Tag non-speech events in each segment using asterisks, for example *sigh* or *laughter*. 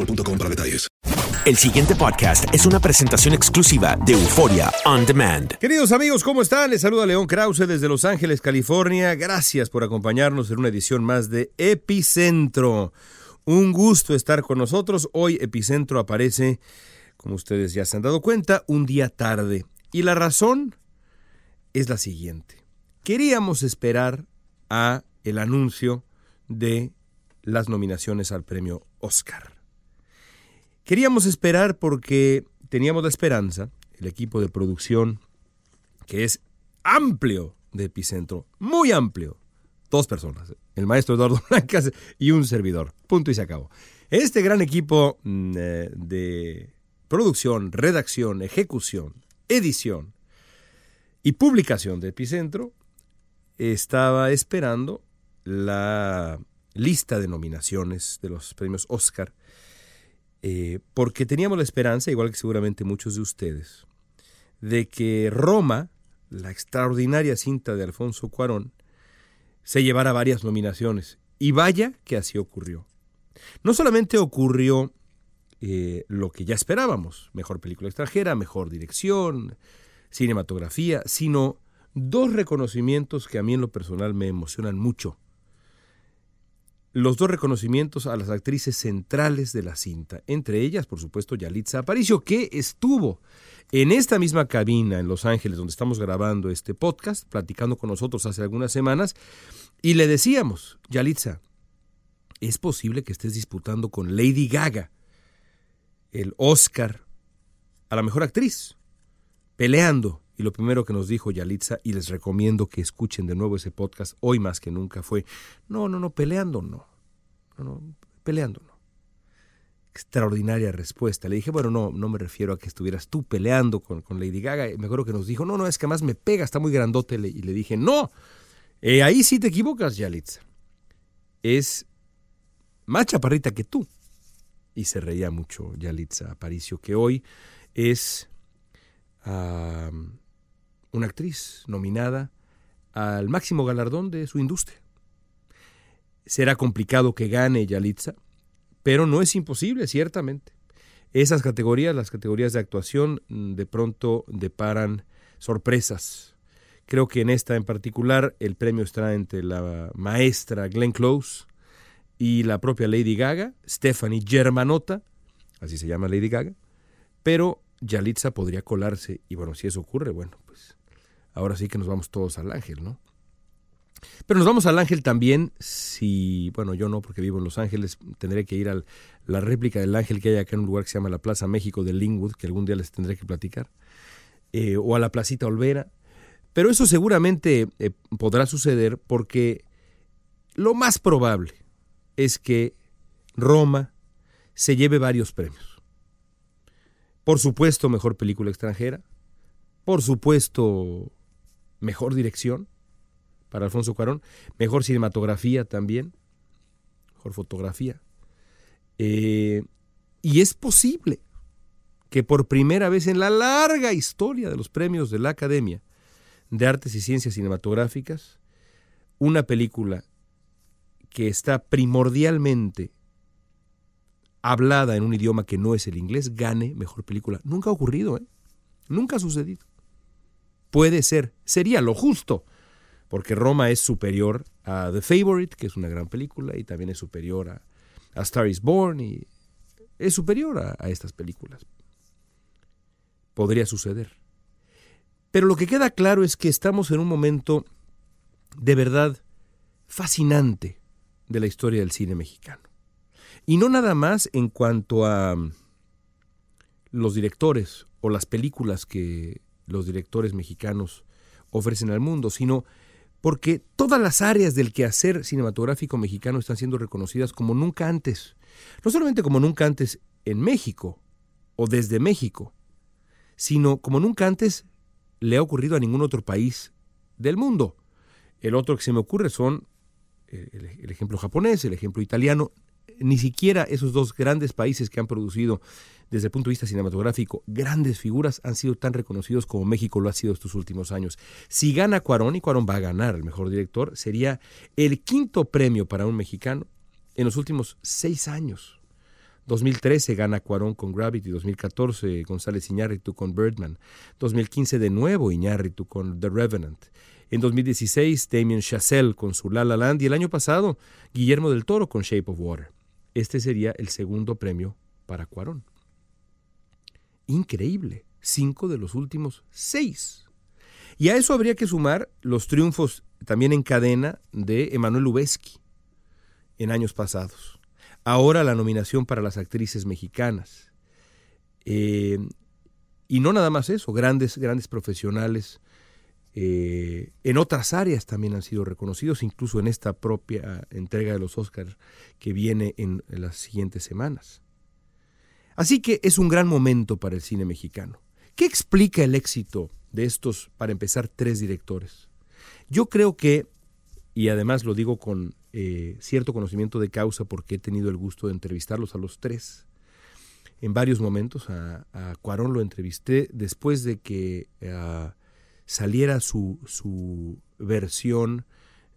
boostmobile.com para detalles. El siguiente podcast es una presentación exclusiva de Euforia On Demand. Queridos amigos, ¿cómo están? Les saluda León Krause desde Los Ángeles, California. Gracias por acompañarnos en una edición más de Epicentro. Un gusto estar con nosotros. Hoy Epicentro aparece, como ustedes ya se han dado cuenta, un día tarde. Y la razón es la siguiente. Queríamos esperar a el anuncio de las nominaciones al premio Oscar. Queríamos esperar porque teníamos la esperanza, el equipo de producción, que es amplio de Epicentro, muy amplio, dos personas, el maestro Eduardo *laughs* Blancas y un servidor, punto y se acabó. Este gran equipo mm, eh, de producción, redacción, ejecución, edición y publicación de Epicentro estaba esperando la lista de nominaciones de los premios Oscar eh, porque teníamos la esperanza, igual que seguramente muchos de ustedes, de que Roma, la extraordinaria cinta de Alfonso Cuarón, se llevara varias nominaciones. Y vaya que así ocurrió. No solamente ocurrió eh, lo que ya esperábamos, mejor película extranjera, mejor dirección, cinematografía, sino dos reconocimientos que a mí en lo personal me emocionan mucho los dos reconocimientos a las actrices centrales de la cinta, entre ellas, por supuesto, Yalitza Aparicio, que estuvo en esta misma cabina en Los Ángeles, donde estamos grabando este podcast, platicando con nosotros hace algunas semanas, y le decíamos, Yalitza, es posible que estés disputando con Lady Gaga el Oscar a la mejor actriz, peleando. Y lo primero que nos dijo Yalitza, y les recomiendo que escuchen de nuevo ese podcast hoy más que nunca, fue, no, no, no, peleando no. No, no, peleando no. Extraordinaria respuesta. Le dije, bueno, no, no me refiero a que estuvieras tú peleando con, con Lady Gaga. Me acuerdo que nos dijo, no, no, es que más me pega, está muy grandote. Y le dije, no, eh, ahí sí te equivocas, Yalitza. Es más chaparrita que tú. Y se reía mucho Yalitza Aparicio, que hoy es una actriz nominada al máximo galardón de su industria. Será complicado que gane Yalitza, pero no es imposible, ciertamente. Esas categorías, las categorías de actuación, de pronto deparan sorpresas. Creo que en esta en particular el premio está entre la maestra Glenn Close y la propia Lady Gaga, Stephanie Germanotta, así se llama Lady Gaga, pero Yalitza podría colarse y bueno, si eso ocurre, bueno, ahora sí que nos vamos todos al ángel, ¿no? Pero nos vamos al Ángel también, si, bueno, yo no, porque vivo en Los Ángeles, tendré que ir a la réplica del Ángel que hay acá en un lugar que se llama la Plaza México de Linwood, que algún día les tendré que platicar, eh, o a la Placita Olvera. Pero eso seguramente eh, podrá suceder porque lo más probable es que Roma se lleve varios premios. Por supuesto, mejor película extranjera. Por supuesto, mejor dirección para Alfonso Cuarón. Mejor cinematografía también. Mejor fotografía. Eh, y es posible que por primera vez en la larga historia de los premios de la Academia de Artes y Ciencias Cinematográficas, una película que está primordialmente hablada en un idioma que no es el inglés gane mejor película. Nunca ha ocurrido, ¿eh? Nunca ha sucedido. Puede ser, sería lo justo, porque Roma es superior a The Favorite, que es una gran película, y también es superior a, Star is Born, y es superior a, a estas películas. Podría suceder. Pero lo que queda claro es que estamos en un momento de verdad fascinante de la historia del cine mexicano. Y no nada más en cuanto a mm, los directores o las películas que los directores mexicanos ofrecen al mundo, sino porque todas las áreas del quehacer cinematográfico mexicano están siendo reconocidas como nunca antes. No solamente como nunca antes en México o desde México, sino como nunca antes le ha ocurrido a ningún otro país del mundo. El otro que se me ocurre son eh, el, ejemplo japonés, el ejemplo italiano. Ni siquiera esos dos grandes países que han producido desde el punto de vista cinematográfico, grandes figuras han sido tan reconocidos como México lo ha sido estos últimos años. Si gana Cuarón, y Cuarón va a ganar el mejor director, sería el quinto premio para un mexicano en los últimos seis años. 2013 gana Cuarón con Gravity, 2014 González Iñárritu con Birdman, 2015 de nuevo Iñárritu con The Revenant, en 2016 Damien Chazelle con su La La Land y el año pasado Guillermo del Toro con Shape of Water. Este sería el segundo premio para Cuarón increíble. Cinco de los últimos seis. Y a eso habría que sumar los triunfos también en cadena de Emanuel Lubezki en años pasados. Ahora la nominación para las actrices mexicanas. Eh, y no nada más eso, grandes, grandes profesionales eh, en otras áreas también han sido reconocidos, incluso en esta propia entrega de los Oscars que viene en las siguientes semanas. Así que es un gran momento para el cine mexicano. ¿Qué explica el éxito de estos, para empezar, tres directores? Yo creo que, y además lo digo con eh, cierto conocimiento de causa porque he tenido el gusto de entrevistarlos a los tres, en varios momentos. A, Cuarón lo entrevisté después de que eh, saliera su, su versión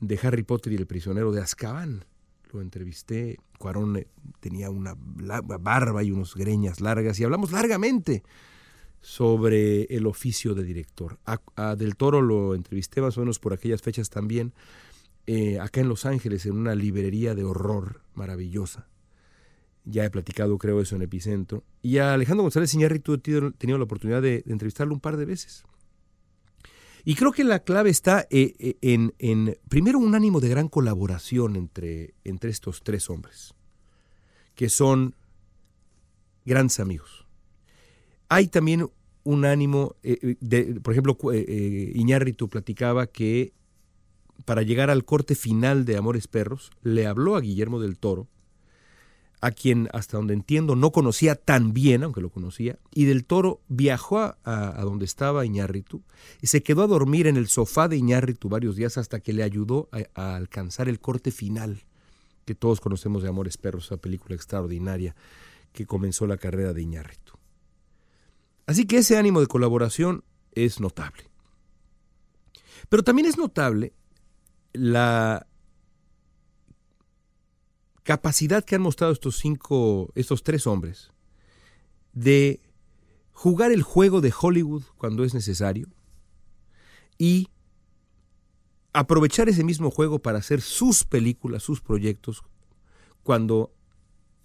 de Harry Potter y el prisionero de Azkaban lo entrevisté, Cuarón eh, tenía una barba y unos greñas largas y hablamos largamente sobre el oficio de director. A, Del Toro lo entrevisté más o menos por aquellas fechas también, eh, acá en Los Ángeles, en una librería de horror maravillosa. Ya he platicado, creo, eso en Epicentro. Y a Alejandro González Iñárritu he tenido la oportunidad de entrevistarlo un par de veces. Y creo que la clave está eh, eh, en, primero, un ánimo de gran colaboración entre, entre estos tres hombres, que son grandes amigos. Hay también un ánimo, eh, de, por ejemplo, Iñárritu platicaba que para llegar al corte final de Amores Perros, le habló a Guillermo del Toro a quien hasta donde entiendo no conocía tan bien, aunque lo conocía, y del Toro viajó a, donde estaba Iñárritu y se quedó a dormir en el sofá de Iñárritu varios días hasta que le ayudó a, alcanzar el corte final que todos conocemos de Amores Perros, esa película extraordinaria que comenzó la carrera de Iñárritu. Así que ese ánimo de colaboración es notable. Pero también es notable la capacidad que han mostrado estos cinco, estos tres hombres de jugar el juego de Hollywood cuando es necesario y aprovechar ese mismo juego para hacer sus películas, sus proyectos, cuando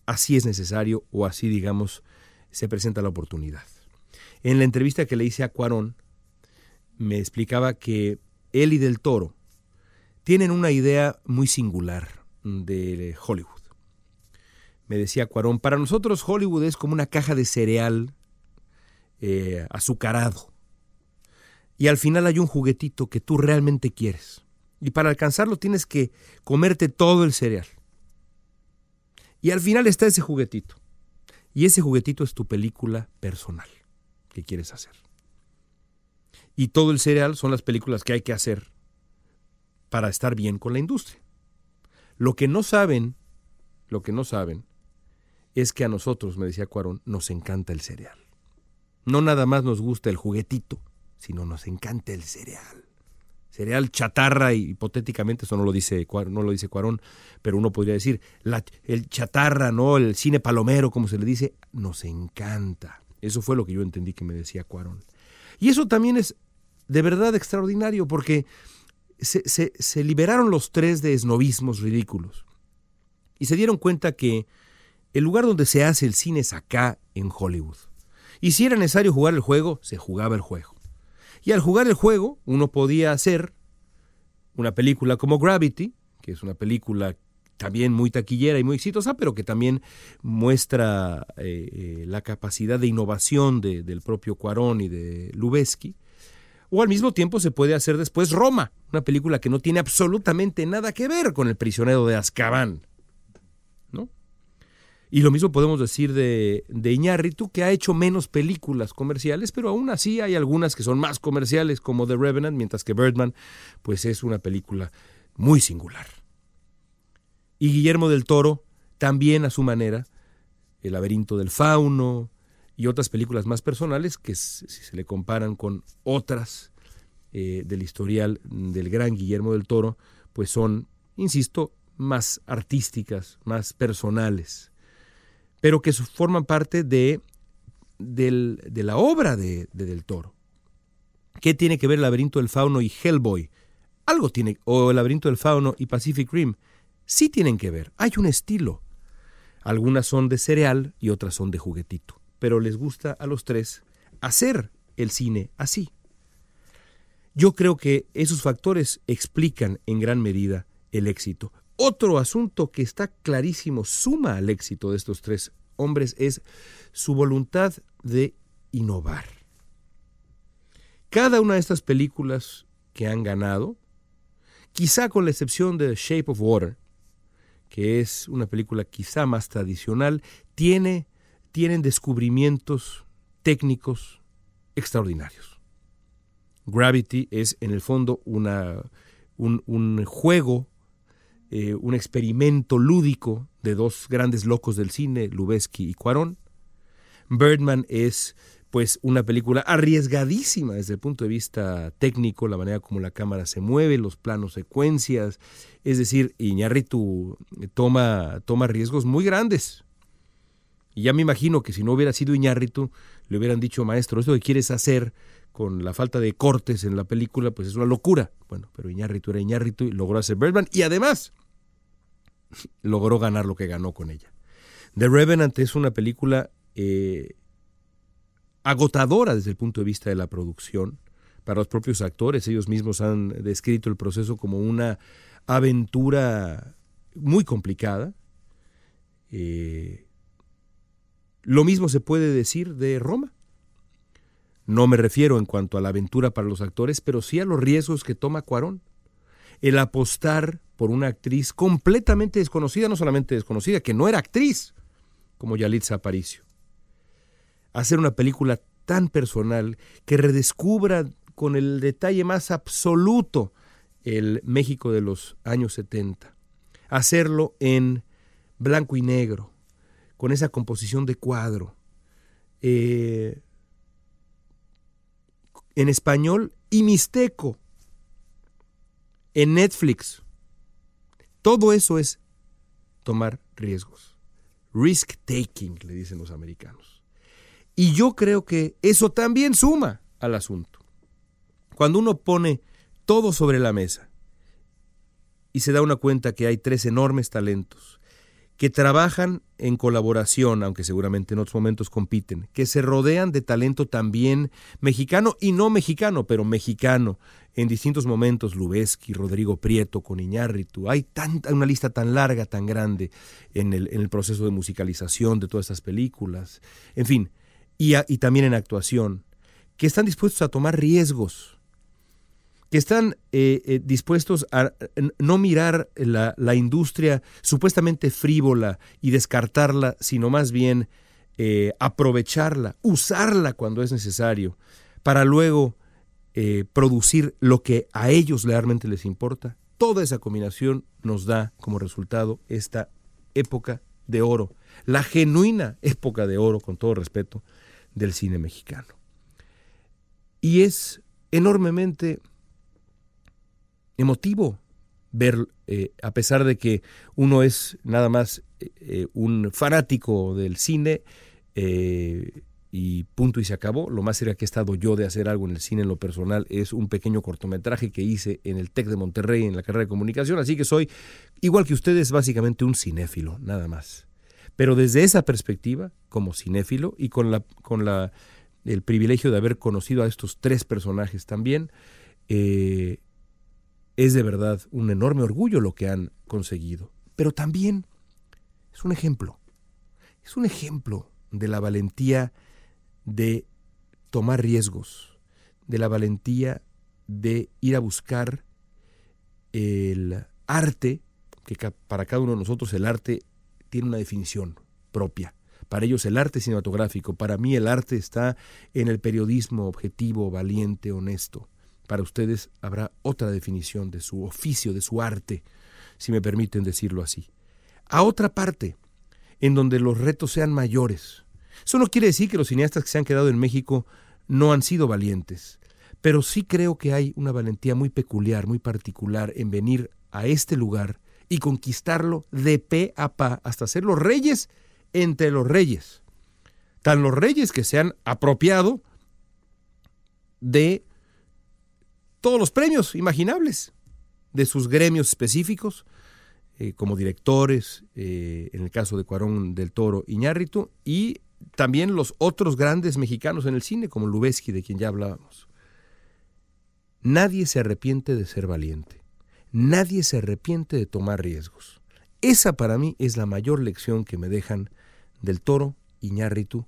así es necesario o así, digamos, se presenta la oportunidad. En la entrevista que le hice a Cuarón, me explicaba que él y Del Toro tienen una idea muy singular de Hollywood. Me decía Cuarón, para nosotros Hollywood es como una caja de cereal eh, azucarado. Y al final hay un juguetito que tú realmente quieres. Y para alcanzarlo tienes que comerte todo el cereal. Y al final está ese juguetito. Y ese juguetito es tu película personal que quieres hacer. Y todo el cereal son las películas que hay que hacer para estar bien con la industria. Lo que no saben, lo que no saben, es que a nosotros, me decía Cuarón, nos encanta el cereal. No nada más nos gusta el juguetito, sino nos encanta el cereal. Cereal chatarra, y hipotéticamente, eso no lo dice, no lo dice Cuarón, pero uno podría decir, el chatarra, ¿no? El cine palomero, como se le dice, nos encanta. Eso fue lo que yo entendí que me decía Cuarón. Y eso también es de verdad extraordinario, porque se, liberaron los tres de esnovismos ridículos. Y se dieron cuenta que el lugar donde se hace el cine es acá, en Hollywood. Y si era necesario jugar el juego, se jugaba el juego. Y al jugar el juego, uno podía hacer una película como Gravity, que es una película también muy taquillera y muy exitosa, pero que también muestra eh, eh, la capacidad de innovación del propio Cuarón y de Lubeski. O al mismo tiempo se puede hacer después Roma, una película que no tiene absolutamente nada que ver con el prisionero de Azkaban. Y lo mismo podemos decir de, de Iñárritu, que ha hecho menos películas comerciales, pero aún así hay algunas que son más comerciales, como The Revenant, mientras que Birdman, pues es una película muy singular. Y Guillermo del Toro, también a su manera, El laberinto del fauno y otras películas más personales que si se le comparan con otras eh, del historial del gran Guillermo del Toro, pues son, insisto, más artísticas, más personales pero que forman parte de, de la obra de, Del Toro. ¿Qué tiene que ver el laberinto del fauno y Hellboy? Algo tiene, o el laberinto del fauno y Pacific Rim. Sí tienen que ver, hay un estilo. Algunas son de cereal y otras son de juguetito, pero les gusta a los tres hacer el cine así. Yo creo que esos factores explican en gran medida el éxito. Otro asunto que está clarísimo, suma al éxito de estos tres hombres, es su voluntad de innovar. Cada una de estas películas que han ganado, quizá con la excepción de Shape of Water, que es una película quizá más tradicional, tiene, tienen descubrimientos técnicos extraordinarios. Gravity es en el fondo una, un, juego eh, un experimento lúdico de dos grandes locos del cine, Lubeski y Cuarón. Birdman es pues una película arriesgadísima desde el punto de vista técnico, la manera como la cámara se mueve, los planos secuencias, es decir, Iñárritu toma, toma riesgos muy grandes. Y ya me imagino que si no hubiera sido Iñárritu, le hubieran dicho, maestro, esto que quieres hacer con la falta de cortes en la película, pues es una locura. Bueno, pero Iñárritu era Iñárritu y logró hacer Birdman. Y además, logró ganar lo que ganó con ella. The Revenant es una película eh, agotadora desde el punto de vista de la producción. Para los propios actores, ellos mismos han descrito el proceso como una aventura muy complicada. Eh, lo mismo se puede decir de Roma. No me refiero en cuanto a la aventura para los actores, pero sí a los riesgos que toma Cuarón. El apostar por una actriz completamente desconocida, no solamente desconocida, que no era actriz, como Yalitza Aparicio. Hacer una película tan personal que redescubra con el detalle más absoluto el México de los años 70. Hacerlo en blanco y negro, con esa composición de cuadro. Eh, en español y mixteco. En Netflix. Todo eso es tomar riesgos. Risk taking, le dicen los americanos. Y yo creo que eso también suma al asunto. Cuando uno pone todo sobre la mesa y se da una cuenta que hay tres enormes talentos que trabajan en colaboración, aunque seguramente en otros momentos compiten, que se rodean de talento también mexicano y no mexicano, pero mexicano, en distintos momentos, Lubeski, Rodrigo Prieto, con Iñárritu, hay tanta, una lista tan larga, tan grande en el, en el proceso de musicalización de todas estas películas, en fin, y, y también en actuación, que están dispuestos a tomar riesgos, que están eh, eh, dispuestos a no mirar la, la, industria supuestamente frívola y descartarla, sino más bien eh, aprovecharla, usarla cuando es necesario, para luego eh, producir lo que a ellos realmente les importa. Toda esa combinación nos da como resultado esta época de oro, la genuina época de oro, con todo respeto, del cine mexicano. Y es enormemente emotivo ver, eh, a pesar de que uno es nada más eh, un fanático del cine eh, y punto y se acabó, lo más cerca que he estado yo de hacer algo en el cine en lo personal es un pequeño cortometraje que hice en el TEC de Monterrey en la carrera de comunicación, así que soy, igual que ustedes, básicamente un cinéfilo, nada más. Pero desde esa perspectiva, como cinéfilo y con, la, con la, el privilegio de haber conocido a estos tres personajes también, eh, es de verdad un enorme orgullo lo que han conseguido, pero también es un ejemplo, es un ejemplo de la valentía de tomar riesgos, de la valentía de ir a buscar el arte, que para cada uno de nosotros el arte tiene una definición propia. Para ellos el arte cinematográfico, para mí el arte está en el periodismo objetivo, valiente, honesto. Para ustedes habrá otra definición de su oficio, de su arte, si me permiten decirlo así. A otra parte, en donde los retos sean mayores. Eso no quiere decir que los cineastas que se han quedado en México no han sido valientes, pero sí creo que hay una valentía muy peculiar, muy particular en venir a este lugar y conquistarlo de pe a pa hasta ser los reyes entre los reyes. Tan los reyes que se han apropiado de todos los premios imaginables, de sus gremios específicos, eh, como directores, eh, en el caso de Cuarón del Toro Iñárritu, y también los otros grandes mexicanos en el cine, como Lubeski, de quien ya hablábamos. Nadie se arrepiente de ser valiente. Nadie se arrepiente de tomar riesgos. Esa para mí es la mayor lección que me dejan del Toro, Iñárritu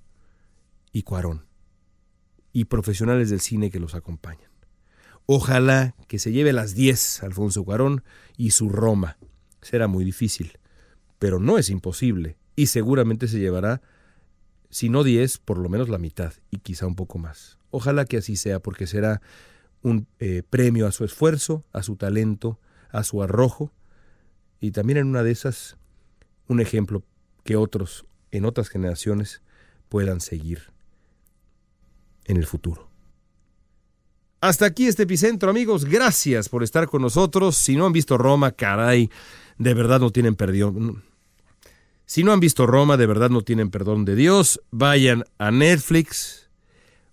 y Cuarón, y profesionales del cine que los acompañan. Ojalá que se lleve las 10 Alfonso Cuarón y su Roma. Será muy difícil, pero no es imposible, y seguramente se llevará, si no 10, por lo menos la mitad, y quizá un poco más. Ojalá que así sea, porque será un eh, premio a su esfuerzo, a su talento, a su arrojo, y también en una de esas un ejemplo que otros en otras generaciones puedan seguir en el futuro. Hasta aquí este epicentro, amigos. Gracias por estar con nosotros. Si no han visto Roma, caray, de verdad no tienen perdón. Si no han visto Roma, de verdad no tienen perdón de Dios. Vayan a Netflix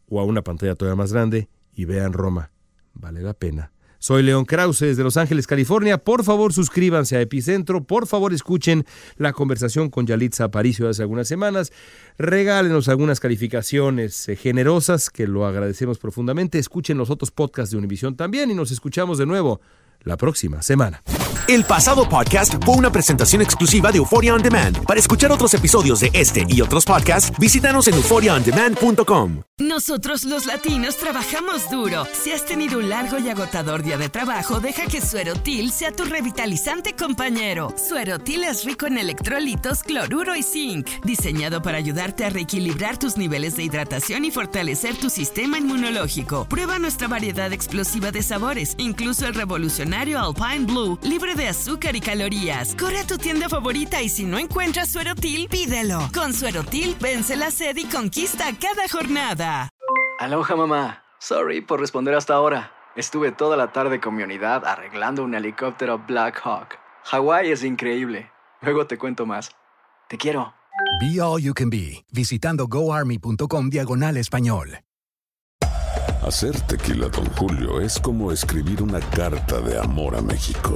o a una pantalla todavía más grande y vean Roma. Vale la pena. Soy León Krause desde Los Ángeles, California. Por favor, suscríbanse a Epicentro. Por favor, escuchen la conversación con Yalitza Aparicio hace algunas semanas. Regálenos algunas calificaciones eh, generosas, que lo agradecemos profundamente. Escuchen los otros podcasts de Univisión también y nos escuchamos de nuevo la próxima semana. El pasado podcast fue una presentación exclusiva de Euphoria On Demand. Para escuchar otros episodios de este y otros podcasts, visítanos en euphoriaondemand.com. Nosotros los latinos trabajamos duro. Si has tenido un largo y agotador día de trabajo, deja que Suerotil sea tu revitalizante compañero. Suerotil es rico en electrolitos, cloruro y zinc, diseñado para ayudarte a reequilibrar tus niveles de hidratación y fortalecer tu sistema inmunológico. Prueba nuestra variedad explosiva de sabores, incluso el revolucionario Alpine Blue, libre de azúcar y calorías. Corre a tu tienda favorita y si no encuentras Suerotil, pídelo. Con Suerotil, vence la sed y conquista cada jornada. Aloha mamá. Sorry por responder hasta ahora. Estuve toda la tarde con mi unidad arreglando un helicóptero Black Hawk. Hawái es increíble. Luego te cuento más. Te quiero. Be All You Can Be, visitando goarmy.com diagonal español. Hacer tequila, Don Julio, es como escribir una carta de amor a México.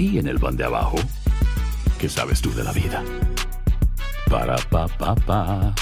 y en el pan de abajo, ¿qué sabes tú de la vida? Para, pa, pa, pa.